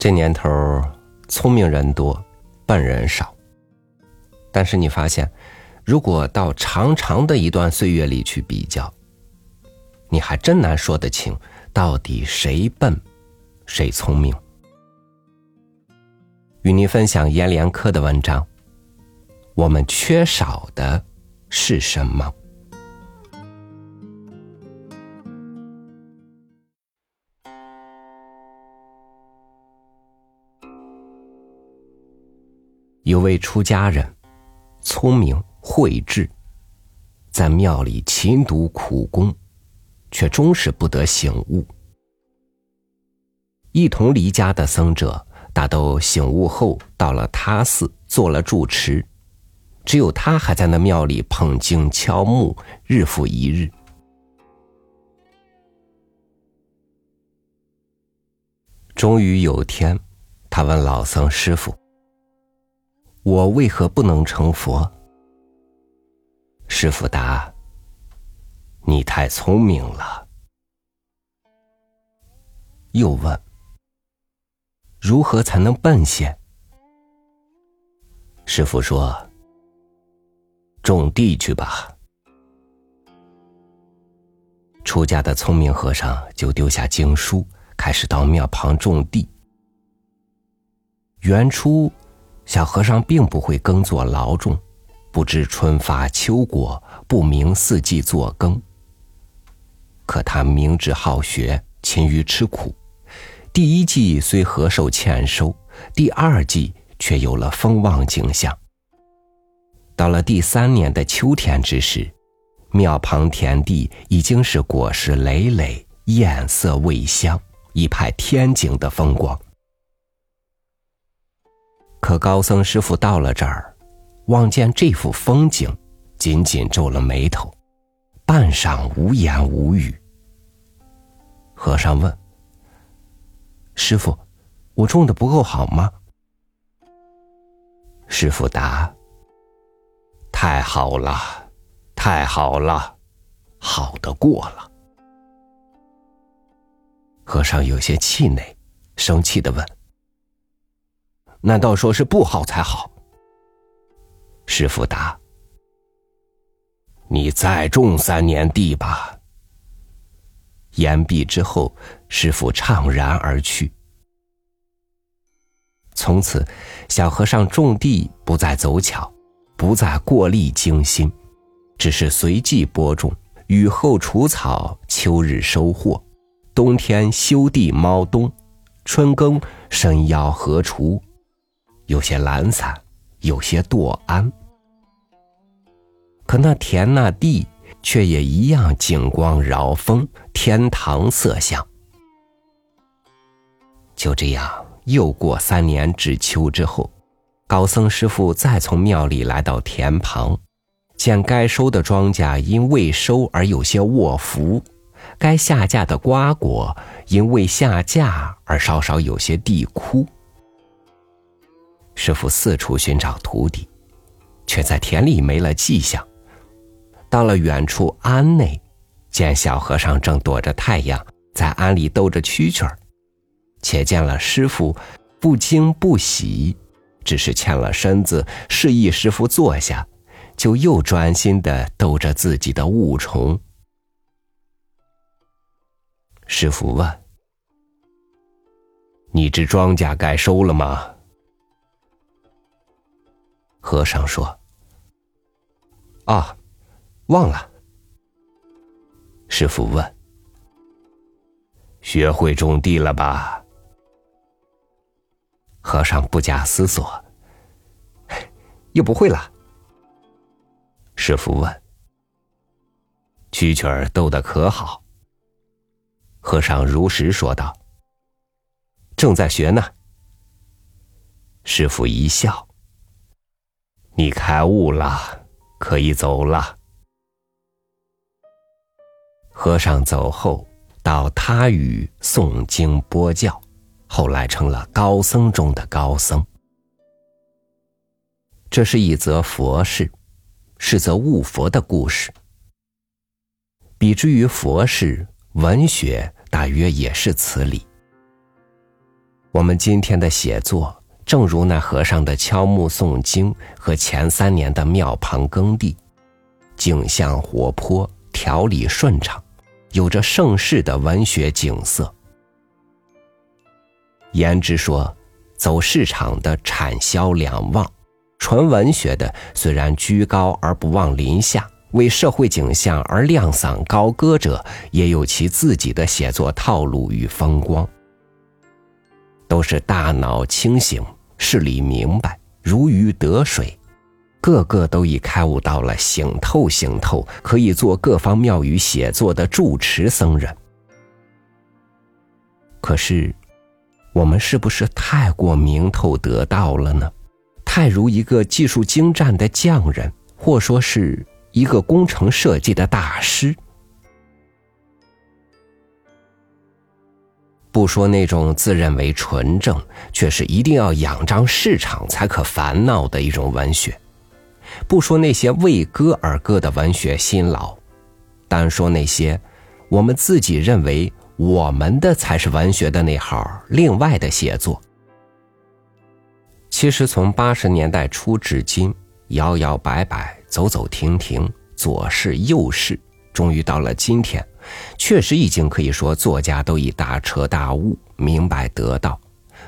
这年头，聪明人多，笨人少。但是你发现，如果到长长的一段岁月里去比较，你还真难说得清，到底谁笨，谁聪明。与您分享阎连科的文章。我们缺少的是什么？有位出家人，聪明慧智，在庙里勤读苦功，却终是不得醒悟。一同离家的僧者，大都醒悟后到了他寺做了住持，只有他还在那庙里捧经敲木，日复一日。终于有天，他问老僧师傅。我为何不能成佛？师傅答：“你太聪明了。”又问：“如何才能笨些？”师傅说：“种地去吧。”出家的聪明和尚就丢下经书，开始到庙旁种地。原初。小和尚并不会耕作劳种，不知春发秋果，不明四季作耕。可他明志好学，勤于吃苦。第一季虽何受欠收，第二季却有了丰旺景象。到了第三年的秋天之时，庙旁田地已经是果实累累，艳色味香，一派天景的风光。可高僧师傅到了这儿，望见这幅风景，紧紧皱了眉头，半晌无言无语。和尚问：“师傅，我种的不够好吗？”师傅答：“太好了，太好了，好的过了。”和尚有些气馁，生气的问。难道说是不好才好？师傅答：“你再种三年地吧。”言毕之后，师傅怅然而去。从此，小和尚种地不再走巧，不再过力精心，只是随即播种，雨后除草，秋日收获，冬天修地猫冬，春耕伸腰禾锄。有些懒散，有些惰安，可那田那地却也一样景光饶风，天堂色相。就这样，又过三年至秋之后，高僧师傅再从庙里来到田旁，见该收的庄稼因未收而有些卧伏，该下架的瓜果因未下架而稍稍有些地枯。师傅四处寻找徒弟，却在田里没了迹象。到了远处庵内，见小和尚正躲着太阳在庵里逗着蛐蛐儿，且见了师傅，不惊不喜，只是欠了身子，示意师傅坐下，就又专心的逗着自己的物虫。师傅问：“你这庄稼该收了吗？”和尚说：“啊，忘了。”师傅问：“学会种地了吧？”和尚不假思索：“又不会了。”师傅问：“蛐蛐儿逗得可好？”和尚如实说道：“正在学呢。”师傅一笑。你开悟了，可以走了。和尚走后，到他语诵经播教，后来成了高僧中的高僧。这是一则佛事，是则悟佛的故事。比之于佛事，文学大约也是此理。我们今天的写作，正如那和尚的敲木诵经和前三年的庙旁耕地，景象活泼，条理顺畅，有着盛世的文学景色。言之说，走市场的产销两旺，纯文学的虽然居高而不忘临下。为社会景象而亮嗓高歌者，也有其自己的写作套路与风光。都是大脑清醒，事理明白，如鱼得水，个个都已开悟到了醒透醒透，可以做各方庙宇写作的住持僧人。可是，我们是不是太过明透得道了呢？太如一个技术精湛的匠人，或说是？一个工程设计的大师，不说那种自认为纯正，却是一定要仰仗市场才可烦恼的一种文学；不说那些为歌而歌的文学辛劳，单说那些我们自己认为我们的才是文学的那号另外的写作。其实从八十年代初至今，摇摇摆摆。走走停停，左试右试，终于到了今天，确实已经可以说作家都已大彻大悟，明白得道，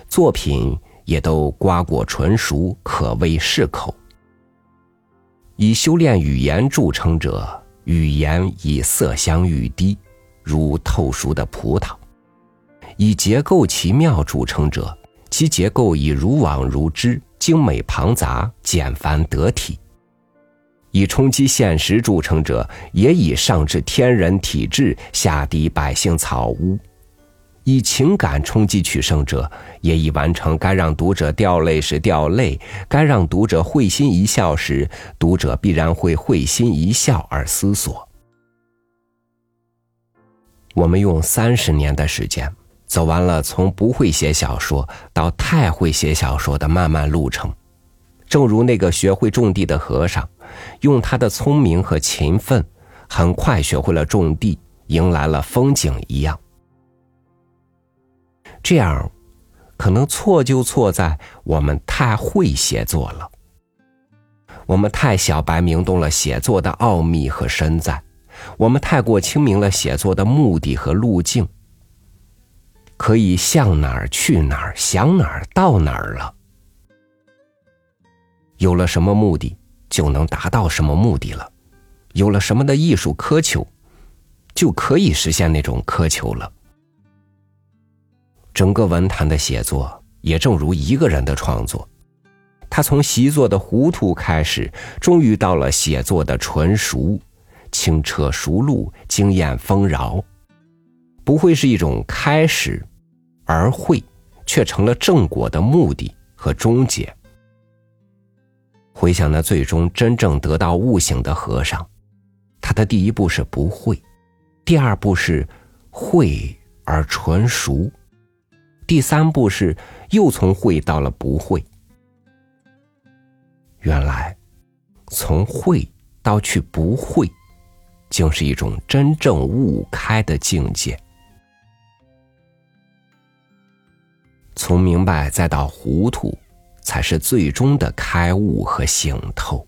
作品也都瓜果纯熟，可谓适口。以修炼语言著称者，语言以色香欲滴，如透熟的葡萄；以结构奇妙著称者，其结构以如网如织，精美庞杂，简繁得体。以冲击现实著称者，也以上至天人体质，下抵百姓草屋；以情感冲击取胜者，也已完成该让读者掉泪时掉泪，该让读者会心一笑时，读者必然会会心一笑而思索。我们用三十年的时间，走完了从不会写小说到太会写小说的漫漫路程，正如那个学会种地的和尚。用他的聪明和勤奋，很快学会了种地，迎来了风景一样。这样，可能错就错在我们太会写作了，我们太小白明懂了写作的奥秘和深在，我们太过清明了写作的目的和路径，可以向哪儿去哪儿，想哪儿到哪儿了。有了什么目的？就能达到什么目的了？有了什么的艺术苛求，就可以实现那种苛求了。整个文坛的写作也正如一个人的创作，他从习作的糊涂开始，终于到了写作的纯熟、轻车熟路、经验丰饶，不会是一种开始，而会却成了正果的目的和终结。回想那最终真正得到悟醒的和尚，他的第一步是不会，第二步是会而纯熟，第三步是又从会到了不会。原来，从会到去不会，竟是一种真正悟开的境界。从明白再到糊涂。才是最终的开悟和醒透。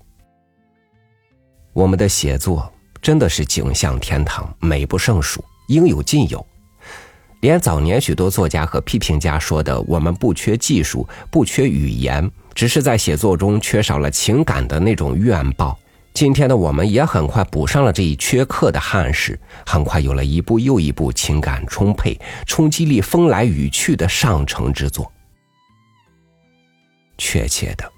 我们的写作真的是景象天堂，美不胜数，应有尽有。连早年许多作家和批评家说的“我们不缺技术，不缺语言，只是在写作中缺少了情感的那种怨抱”，今天的我们也很快补上了这一缺课的憾事，很快有了一部又一部情感充沛、冲击力风来雨去的上乘之作。确切的，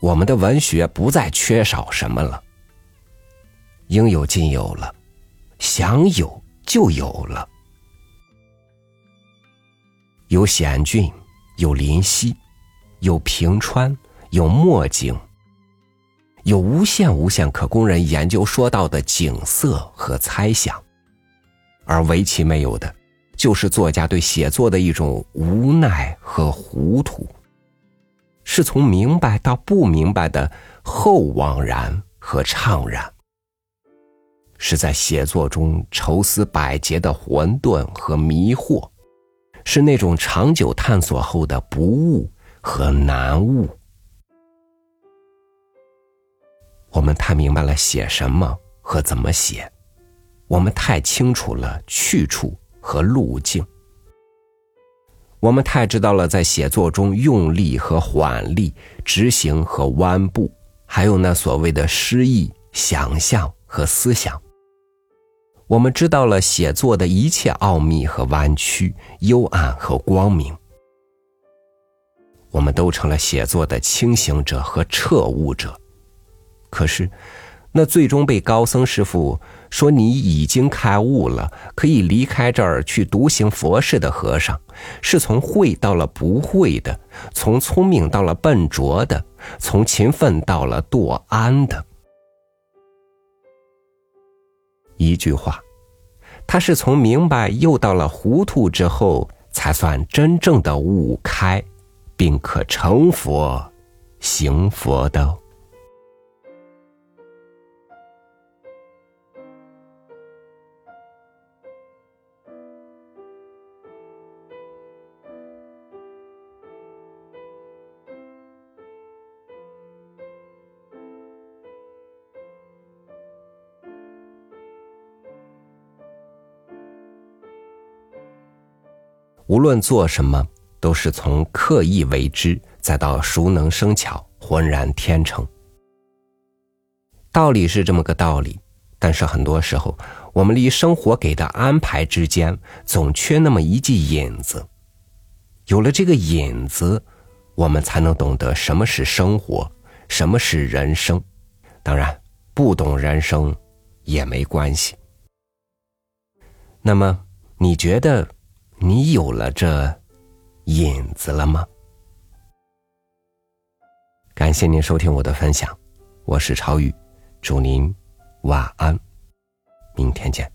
我们的文学不再缺少什么了，应有尽有了，想有就有了。有险峻，有林溪，有平川，有墨景，有无限无限可供人研究说到的景色和猜想，而唯其没有的，就是作家对写作的一种无奈和糊涂。是从明白到不明白的后惘然和怅然，是在写作中愁思百结的混沌和迷惑，是那种长久探索后的不悟和难悟。我们太明白了写什么和怎么写，我们太清楚了去处和路径，我们太知道了在写作中用力和缓力、执行和弯步，还有那所谓的诗意、想象和思想。我们知道了写作的一切奥秘和弯曲、幽暗和光明。我们都成了写作的清醒者和彻悟者。可是，那最终被高僧师傅说你已经开悟了，可以离开这儿去独行佛事的和尚，是从会到了不会的，从聪明到了笨拙的，从勤奋到了惰安的。一句话，他是从明白又到了糊涂之后，才算真正的悟开，并可成佛、行佛的。无论做什么，都是从刻意为之，再到熟能生巧、浑然天成。道理是这么个道理，但是很多时候，我们离生活给的安排之间，总缺那么一记引子。有了这个引子，我们才能懂得什么是生活，什么是人生。当然，不懂人生也没关系。那么，你觉得？你有了这影子了吗？感谢您收听我的分享，我是超宇，祝您晚安，明天见。